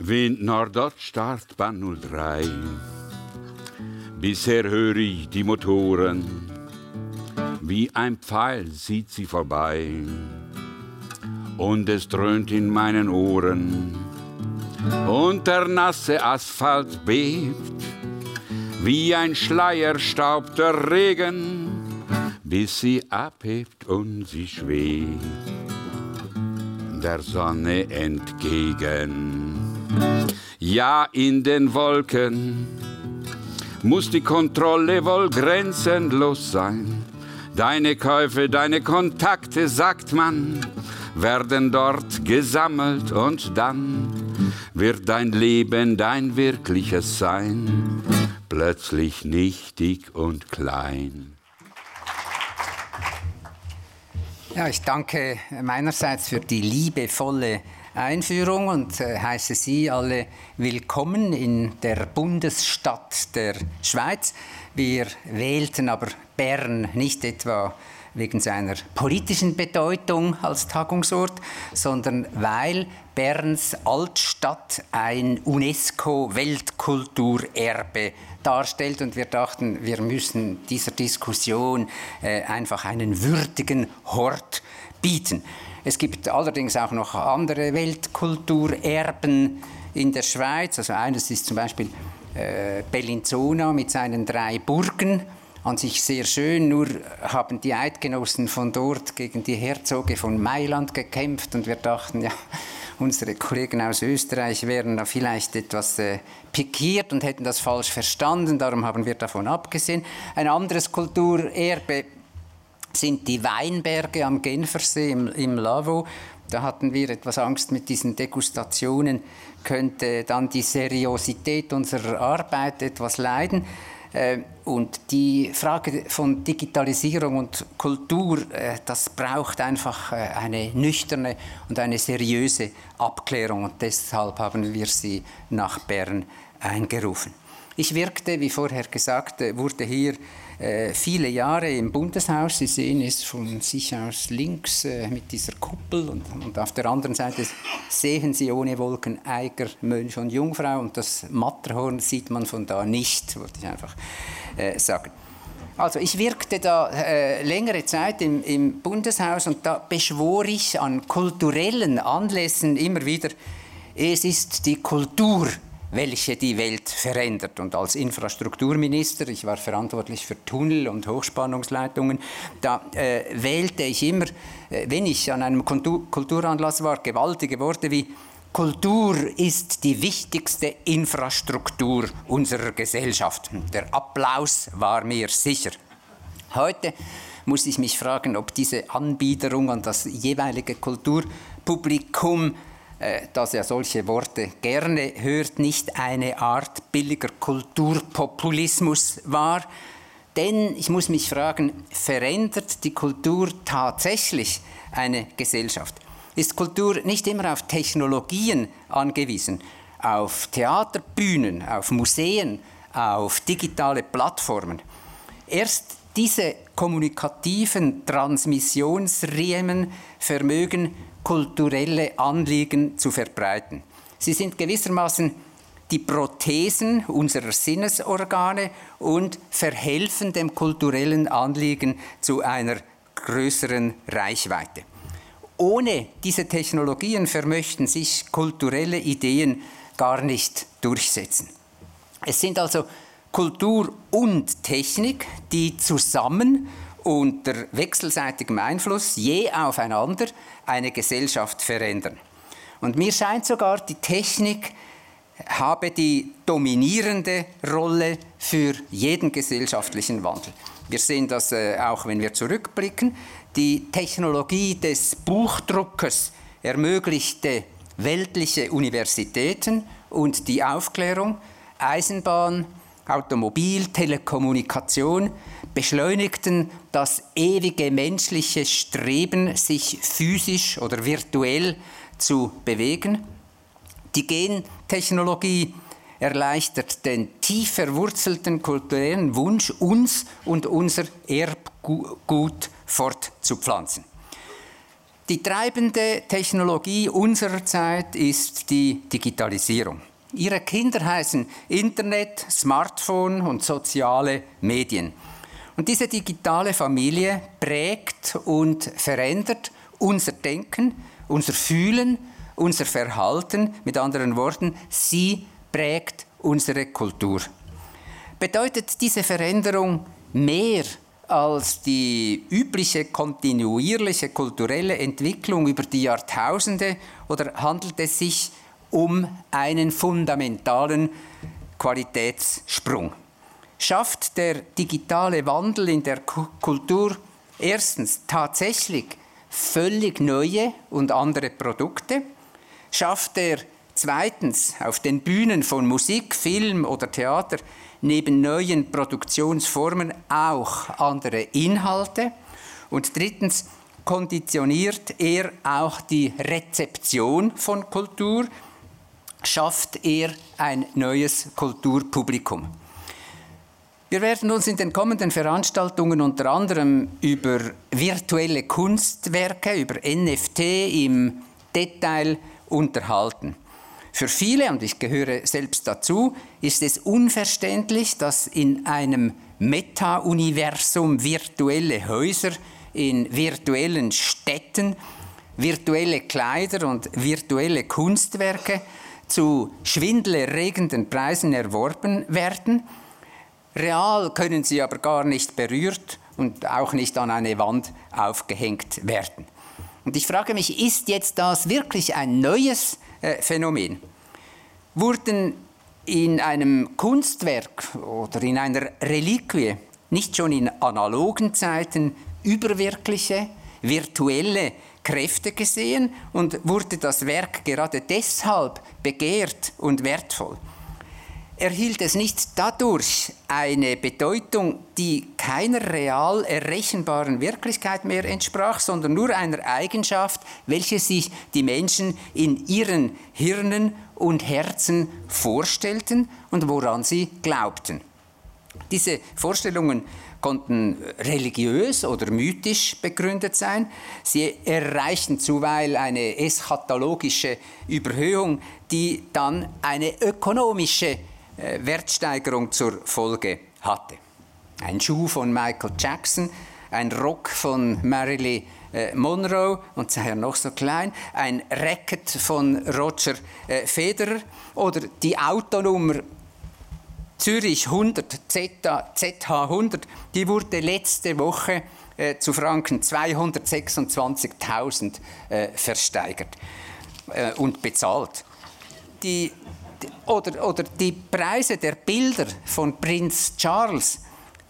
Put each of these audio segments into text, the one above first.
Wind Nordoststart-Bahn 03. Bisher höre ich die Motoren, wie ein Pfeil zieht sie vorbei. Und es dröhnt in meinen Ohren, und der nasse Asphalt bebt, wie ein schleierstaubter Regen, bis sie abhebt und sie schwebt der Sonne entgegen. Ja, in den Wolken muss die Kontrolle wohl grenzenlos sein. Deine Käufe, deine Kontakte, sagt man, werden dort gesammelt und dann wird dein Leben dein wirkliches Sein plötzlich nichtig und klein. Ja, ich danke meinerseits für die liebevolle Einführung und äh, heiße Sie alle willkommen in der Bundesstadt der Schweiz. Wir wählten aber Bern nicht etwa wegen seiner politischen Bedeutung als Tagungsort, sondern weil Berns Altstadt ein UNESCO-Weltkulturerbe darstellt und wir dachten, wir müssen dieser Diskussion äh, einfach einen würdigen Hort bieten. Es gibt allerdings auch noch andere Weltkulturerben in der Schweiz. Also eines ist zum Beispiel äh, Bellinzona mit seinen drei Burgen an sich sehr schön, nur haben die Eidgenossen von dort gegen die Herzoge von Mailand gekämpft und wir dachten, ja, unsere Kollegen aus Österreich wären da vielleicht etwas äh, pikiert und hätten das falsch verstanden, darum haben wir davon abgesehen. Ein anderes Kulturerbe sind die Weinberge am Genfersee im, im Lavo. Da hatten wir etwas Angst mit diesen Degustationen, könnte dann die Seriosität unserer Arbeit etwas leiden. Äh, und die Frage von Digitalisierung und Kultur, äh, das braucht einfach äh, eine nüchterne und eine seriöse Abklärung. Und deshalb haben wir sie nach Bern eingerufen. Ich wirkte, wie vorher gesagt, wurde hier äh, viele Jahre im Bundeshaus. Sie sehen es von sich aus links äh, mit dieser Kuppel und, und, auf der anderen Seite sehen Sie ohne Wolken Eiger, Mönch und Jungfrau und das Matterhorn sieht man von da nicht, wollte ich einfach äh, sagen. Also ich wirkte da äh, längere Zeit im, im Bundeshaus und da beschwor ich an kulturellen Anlässen immer wieder, es ist die Kultur, welche die Welt verändert. Und als Infrastrukturminister, ich war verantwortlich für Tunnel und Hochspannungsleitungen, da äh, wählte ich immer, äh, wenn ich an einem Kultur Kulturanlass war, gewaltige Worte wie Kultur ist die wichtigste Infrastruktur unserer Gesellschaft. Der Applaus war mir sicher. Heute muss ich mich fragen, ob diese Anbiederung an das jeweilige Kulturpublikum dass er solche Worte gerne hört, nicht eine Art billiger Kulturpopulismus war. Denn ich muss mich fragen, verändert die Kultur tatsächlich eine Gesellschaft? Ist Kultur nicht immer auf Technologien angewiesen, auf Theaterbühnen, auf Museen, auf digitale Plattformen? Erst diese kommunikativen Transmissionsriemen vermögen kulturelle Anliegen zu verbreiten. Sie sind gewissermaßen die Prothesen unserer Sinnesorgane und verhelfen dem kulturellen Anliegen zu einer größeren Reichweite. Ohne diese Technologien vermöchten sich kulturelle Ideen gar nicht durchsetzen. Es sind also Kultur und Technik, die zusammen unter wechselseitigem Einfluss je aufeinander eine Gesellschaft verändern. Und mir scheint sogar, die Technik habe die dominierende Rolle für jeden gesellschaftlichen Wandel. Wir sehen das äh, auch, wenn wir zurückblicken. Die Technologie des Buchdruckers ermöglichte weltliche Universitäten und die Aufklärung, Eisenbahn, Automobil, Telekommunikation beschleunigten das ewige menschliche Streben, sich physisch oder virtuell zu bewegen. Die Gentechnologie erleichtert den tief verwurzelten kulturellen Wunsch, uns und unser Erbgut fortzupflanzen. Die treibende Technologie unserer Zeit ist die Digitalisierung. Ihre Kinder heißen Internet, Smartphone und soziale Medien. Und diese digitale Familie prägt und verändert unser Denken, unser Fühlen, unser Verhalten. Mit anderen Worten, sie prägt unsere Kultur. Bedeutet diese Veränderung mehr als die übliche kontinuierliche kulturelle Entwicklung über die Jahrtausende oder handelt es sich um einen fundamentalen Qualitätssprung? Schafft der digitale Wandel in der Kultur erstens tatsächlich völlig neue und andere Produkte? Schafft er zweitens auf den Bühnen von Musik, Film oder Theater neben neuen Produktionsformen auch andere Inhalte? Und drittens konditioniert er auch die Rezeption von Kultur, schafft er ein neues Kulturpublikum. Wir werden uns in den kommenden Veranstaltungen unter anderem über virtuelle Kunstwerke, über NFT im Detail unterhalten. Für viele, und ich gehöre selbst dazu, ist es unverständlich, dass in einem Meta-Universum virtuelle Häuser in virtuellen Städten, virtuelle Kleider und virtuelle Kunstwerke zu schwindelerregenden Preisen erworben werden Real können sie aber gar nicht berührt und auch nicht an eine Wand aufgehängt werden. Und ich frage mich, ist jetzt das wirklich ein neues äh, Phänomen? Wurden in einem Kunstwerk oder in einer Reliquie nicht schon in analogen Zeiten überwirkliche, virtuelle Kräfte gesehen und wurde das Werk gerade deshalb begehrt und wertvoll? Erhielt es nicht dadurch eine Bedeutung, die keiner real errechenbaren Wirklichkeit mehr entsprach, sondern nur einer Eigenschaft, welche sich die Menschen in ihren Hirnen und Herzen vorstellten und woran sie glaubten. Diese Vorstellungen konnten religiös oder mythisch begründet sein. Sie erreichten zuweilen eine eschatologische Überhöhung, die dann eine ökonomische Wertsteigerung zur Folge hatte. Ein Schuh von Michael Jackson, ein Rock von Marilyn äh, Monroe und sei er noch so klein, ein Racket von Roger äh, Federer oder die Autonummer Zürich 100 ZH100, die wurde letzte Woche äh, zu Franken 226.000 äh, versteigert äh, und bezahlt. Die oder, oder die Preise der Bilder von Prinz Charles,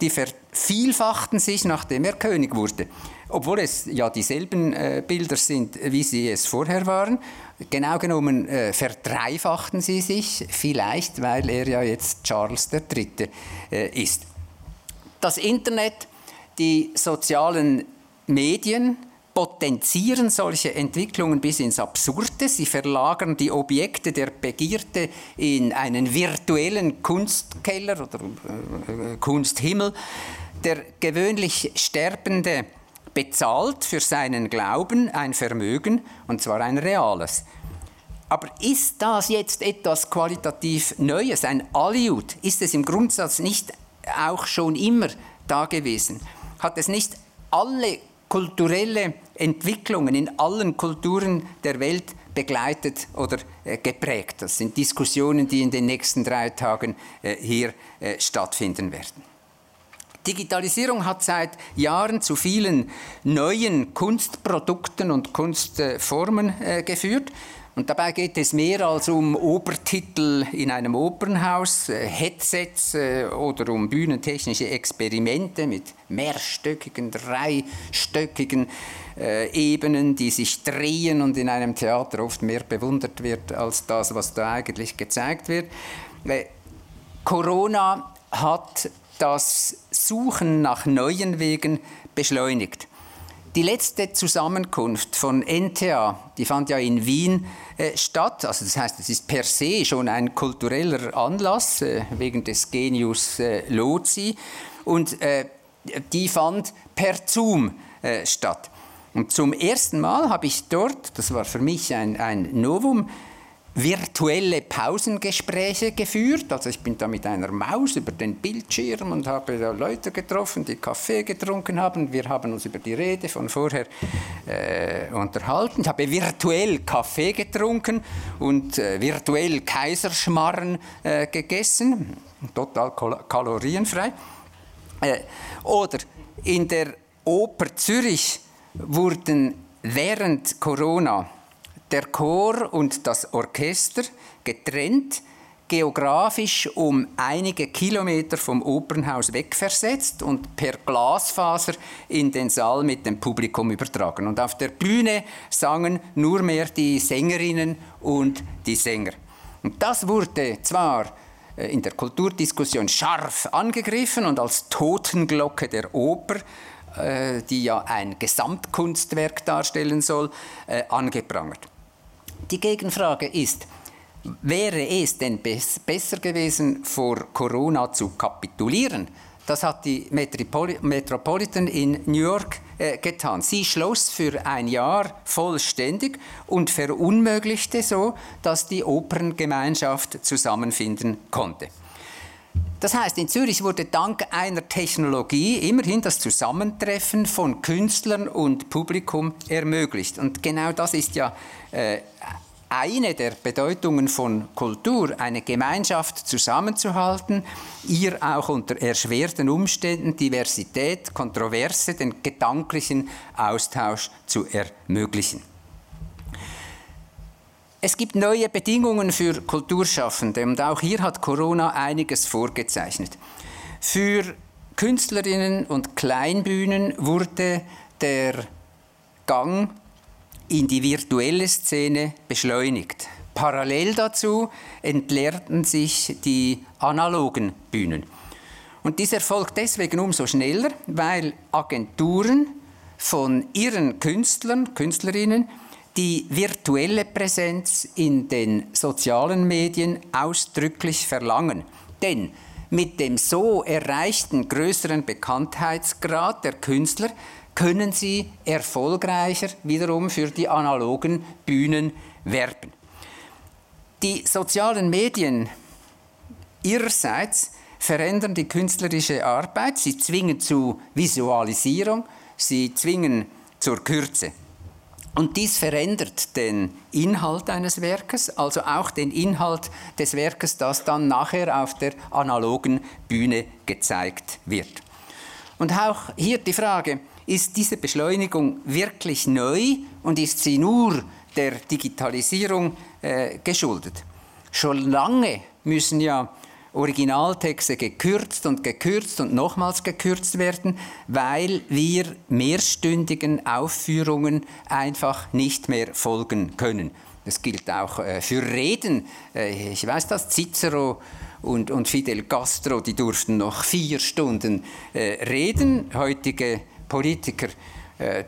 die vervielfachten sich, nachdem er König wurde. Obwohl es ja dieselben äh, Bilder sind, wie sie es vorher waren. Genau genommen äh, verdreifachten sie sich, vielleicht weil er ja jetzt Charles III. Äh, ist. Das Internet, die sozialen Medien, potenzieren solche Entwicklungen bis ins Absurde. Sie verlagern die Objekte der Begierde in einen virtuellen Kunstkeller oder äh, Kunsthimmel. Der gewöhnlich Sterbende bezahlt für seinen Glauben ein Vermögen, und zwar ein reales. Aber ist das jetzt etwas qualitativ Neues, ein Aliud? Ist es im Grundsatz nicht auch schon immer da gewesen? Hat es nicht alle kulturelle Entwicklungen in allen Kulturen der Welt begleitet oder äh, geprägt. Das sind Diskussionen, die in den nächsten drei Tagen äh, hier äh, stattfinden werden. Digitalisierung hat seit Jahren zu vielen neuen Kunstprodukten und Kunstformen geführt. Und dabei geht es mehr als um Obertitel in einem Opernhaus, äh, Headsets äh, oder um bühnentechnische Experimente mit mehrstöckigen, dreistöckigen äh, Ebenen, die sich drehen und in einem Theater oft mehr bewundert wird als das, was da eigentlich gezeigt wird. Corona hat das Suchen nach neuen Wegen beschleunigt. Die letzte Zusammenkunft von NTA, die fand ja in Wien äh, statt. Also das heißt, es ist per se schon ein kultureller Anlass äh, wegen des Genius äh, Lozi und äh, die fand per Zoom äh, statt. Und zum ersten Mal habe ich dort, das war für mich ein, ein Novum, virtuelle Pausengespräche geführt. Also ich bin da mit einer Maus über den Bildschirm und habe da Leute getroffen, die Kaffee getrunken haben. Wir haben uns über die Rede von vorher äh, unterhalten. Ich habe virtuell Kaffee getrunken und äh, virtuell Kaiserschmarren äh, gegessen. Total kalorienfrei. Äh, oder in der Oper Zürich wurden während Corona der Chor und das Orchester getrennt, geografisch um einige Kilometer vom Opernhaus wegversetzt und per Glasfaser in den Saal mit dem Publikum übertragen. Und auf der Bühne sangen nur mehr die Sängerinnen und die Sänger. Und das wurde zwar äh, in der Kulturdiskussion scharf angegriffen und als Totenglocke der Oper äh, die ja ein Gesamtkunstwerk darstellen soll, äh, angeprangert. Die Gegenfrage ist, wäre es denn besser gewesen, vor Corona zu kapitulieren? Das hat die Metropolitan in New York äh, getan. Sie schloss für ein Jahr vollständig und verunmöglichte so, dass die Operngemeinschaft zusammenfinden konnte. Das heißt, in Zürich wurde dank einer Technologie immerhin das Zusammentreffen von Künstlern und Publikum ermöglicht. Und genau das ist ja äh, eine der Bedeutungen von Kultur, eine Gemeinschaft zusammenzuhalten, ihr auch unter erschwerten Umständen Diversität, Kontroverse, den gedanklichen Austausch zu ermöglichen. Es gibt neue Bedingungen für Kulturschaffende und auch hier hat Corona einiges vorgezeichnet. Für Künstlerinnen und Kleinbühnen wurde der Gang in die virtuelle Szene beschleunigt. Parallel dazu entleerten sich die analogen Bühnen. Und dies erfolgt deswegen umso schneller, weil Agenturen von ihren Künstlern, Künstlerinnen die virtuelle Präsenz in den sozialen Medien ausdrücklich verlangen. Denn mit dem so erreichten größeren Bekanntheitsgrad der Künstler können sie erfolgreicher wiederum für die analogen Bühnen werben. Die sozialen Medien ihrerseits verändern die künstlerische Arbeit, sie zwingen zu Visualisierung, sie zwingen zur Kürze. Und dies verändert den Inhalt eines Werkes, also auch den Inhalt des Werkes, das dann nachher auf der analogen Bühne gezeigt wird. Und auch hier die Frage, ist diese Beschleunigung wirklich neu und ist sie nur der Digitalisierung äh, geschuldet? Schon lange müssen ja Originaltexte gekürzt und gekürzt und nochmals gekürzt werden, weil wir mehrstündigen Aufführungen einfach nicht mehr folgen können. Das gilt auch äh, für Reden. Äh, ich weiß dass Cicero und, und Fidel Castro, die durften noch vier Stunden äh, reden. Heutige Politiker,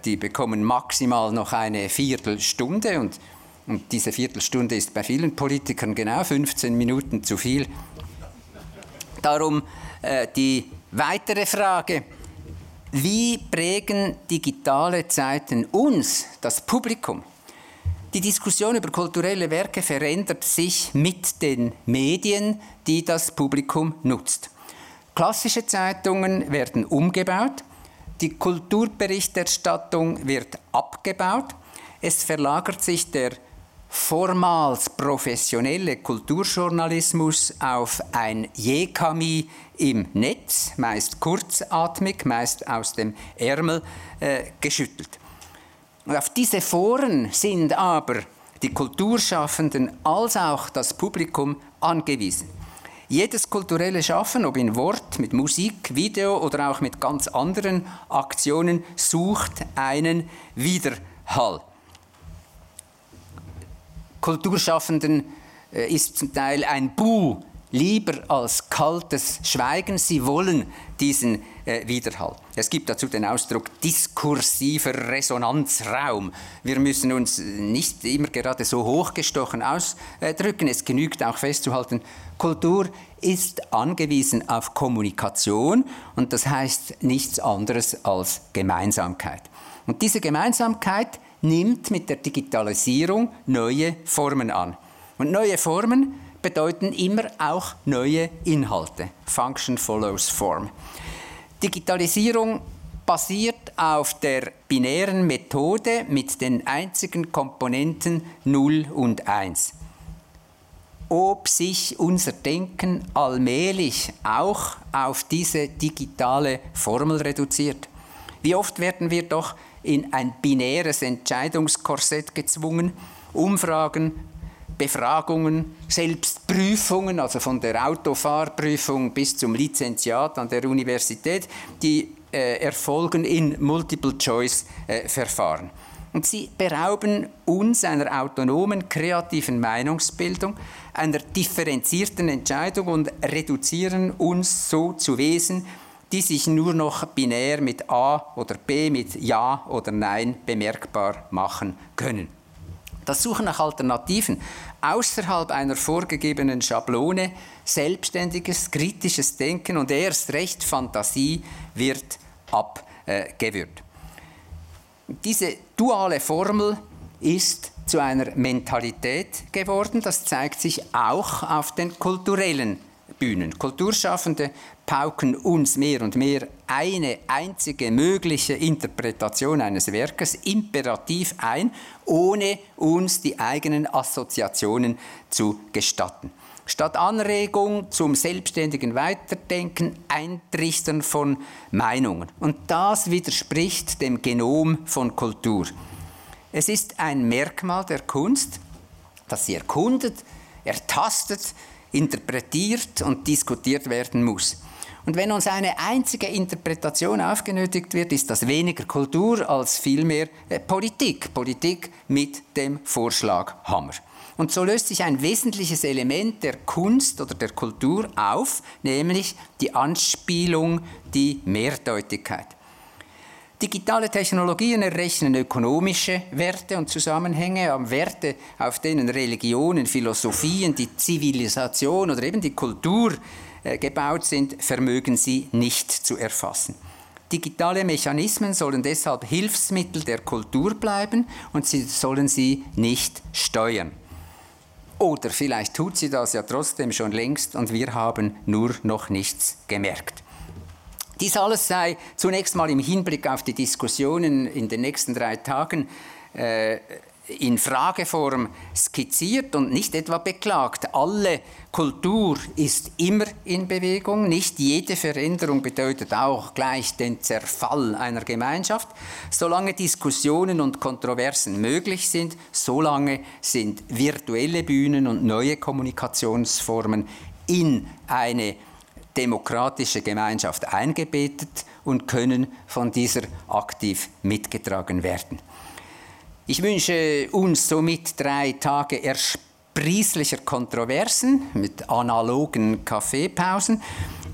die bekommen maximal noch eine Viertelstunde und, und diese Viertelstunde ist bei vielen Politikern genau 15 Minuten zu viel. Darum äh, die weitere Frage, wie prägen digitale Zeiten uns, das Publikum? Die Diskussion über kulturelle Werke verändert sich mit den Medien, die das Publikum nutzt. Klassische Zeitungen werden umgebaut, die Kulturberichterstattung wird abgebaut, es verlagert sich der vormals professionelle Kulturjournalismus auf ein Jekami im Netz, meist kurzatmig, meist aus dem Ärmel äh, geschüttelt. Und auf diese Foren sind aber die Kulturschaffenden als auch das Publikum angewiesen. Jedes kulturelle Schaffen, ob in Wort, mit Musik, Video oder auch mit ganz anderen Aktionen, sucht einen Widerhall. Kulturschaffenden äh, ist zum Teil ein Bu lieber als kaltes Schweigen. Sie wollen diesen äh, Widerhall. Es gibt dazu den Ausdruck diskursiver Resonanzraum. Wir müssen uns nicht immer gerade so hochgestochen ausdrücken. Es genügt auch festzuhalten, Kultur ist angewiesen auf Kommunikation und das heißt nichts anderes als Gemeinsamkeit. Und diese Gemeinsamkeit nimmt mit der Digitalisierung neue Formen an. Und neue Formen bedeuten immer auch neue Inhalte. Function follows Form. Digitalisierung basiert auf der binären Methode mit den einzigen Komponenten 0 und 1. Ob sich unser Denken allmählich auch auf diese digitale Formel reduziert. Wie oft werden wir doch in ein binäres Entscheidungskorsett gezwungen, Umfragen, Befragungen, selbst Prüfungen, also von der Autofahrprüfung bis zum Lizenziat an der Universität, die äh, erfolgen in Multiple-Choice-Verfahren. Und sie berauben uns einer autonomen, kreativen Meinungsbildung, einer differenzierten Entscheidung und reduzieren uns so zu Wesen, die sich nur noch binär mit A oder B, mit Ja oder Nein bemerkbar machen können. Das Suchen nach Alternativen außerhalb einer vorgegebenen Schablone, selbstständiges, kritisches Denken und erst recht Fantasie wird abgewürgt. Diese duale Formel ist zu einer Mentalität geworden. Das zeigt sich auch auf den kulturellen Bühnen. Kulturschaffende pauken uns mehr und mehr eine einzige mögliche Interpretation eines Werkes imperativ ein, ohne uns die eigenen Assoziationen zu gestatten. Statt Anregung zum selbstständigen Weiterdenken, Eintrichtern von Meinungen. Und das widerspricht dem Genom von Kultur. Es ist ein Merkmal der Kunst, dass sie erkundet, ertastet, interpretiert und diskutiert werden muss. Und wenn uns eine einzige Interpretation aufgenötigt wird, ist das weniger Kultur als vielmehr äh, Politik. Politik mit dem Vorschlaghammer. Und so löst sich ein wesentliches Element der Kunst oder der Kultur auf, nämlich die Anspielung, die Mehrdeutigkeit. Digitale Technologien errechnen ökonomische Werte und Zusammenhänge, haben Werte, auf denen Religionen, Philosophien, die Zivilisation oder eben die Kultur äh, gebaut sind, vermögen sie nicht zu erfassen. Digitale Mechanismen sollen deshalb Hilfsmittel der Kultur bleiben und sie sollen sie nicht steuern. Oder vielleicht tut sie das ja trotzdem schon längst und wir haben nur noch nichts gemerkt. Dies alles sei zunächst mal im Hinblick auf die Diskussionen in den nächsten drei Tagen äh, in Frageform skizziert und nicht etwa beklagt. Alle Kultur ist immer in Bewegung. Nicht jede Veränderung bedeutet auch gleich den Zerfall einer Gemeinschaft. Solange Diskussionen und Kontroversen möglich sind, solange sind virtuelle Bühnen und neue Kommunikationsformen in eine demokratische Gemeinschaft eingebettet und können von dieser aktiv mitgetragen werden. Ich wünsche uns somit drei Tage ersprießlicher Kontroversen mit analogen Kaffeepausen.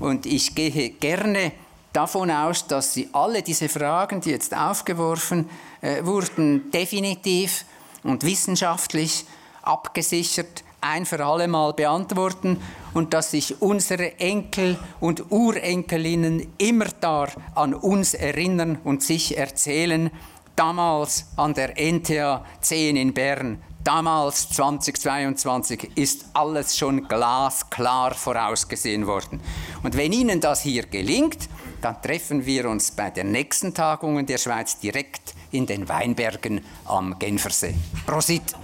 Und ich gehe gerne davon aus, dass Sie alle diese Fragen, die jetzt aufgeworfen äh, wurden, definitiv und wissenschaftlich abgesichert ein für alle Mal beantworten und dass sich unsere Enkel und Urenkelinnen immer da an uns erinnern und sich erzählen, damals an der NTA 10 in Bern, damals 2022 ist alles schon glasklar vorausgesehen worden. Und wenn Ihnen das hier gelingt, dann treffen wir uns bei der nächsten Tagung in der Schweiz direkt in den Weinbergen am Genfersee. Prosit!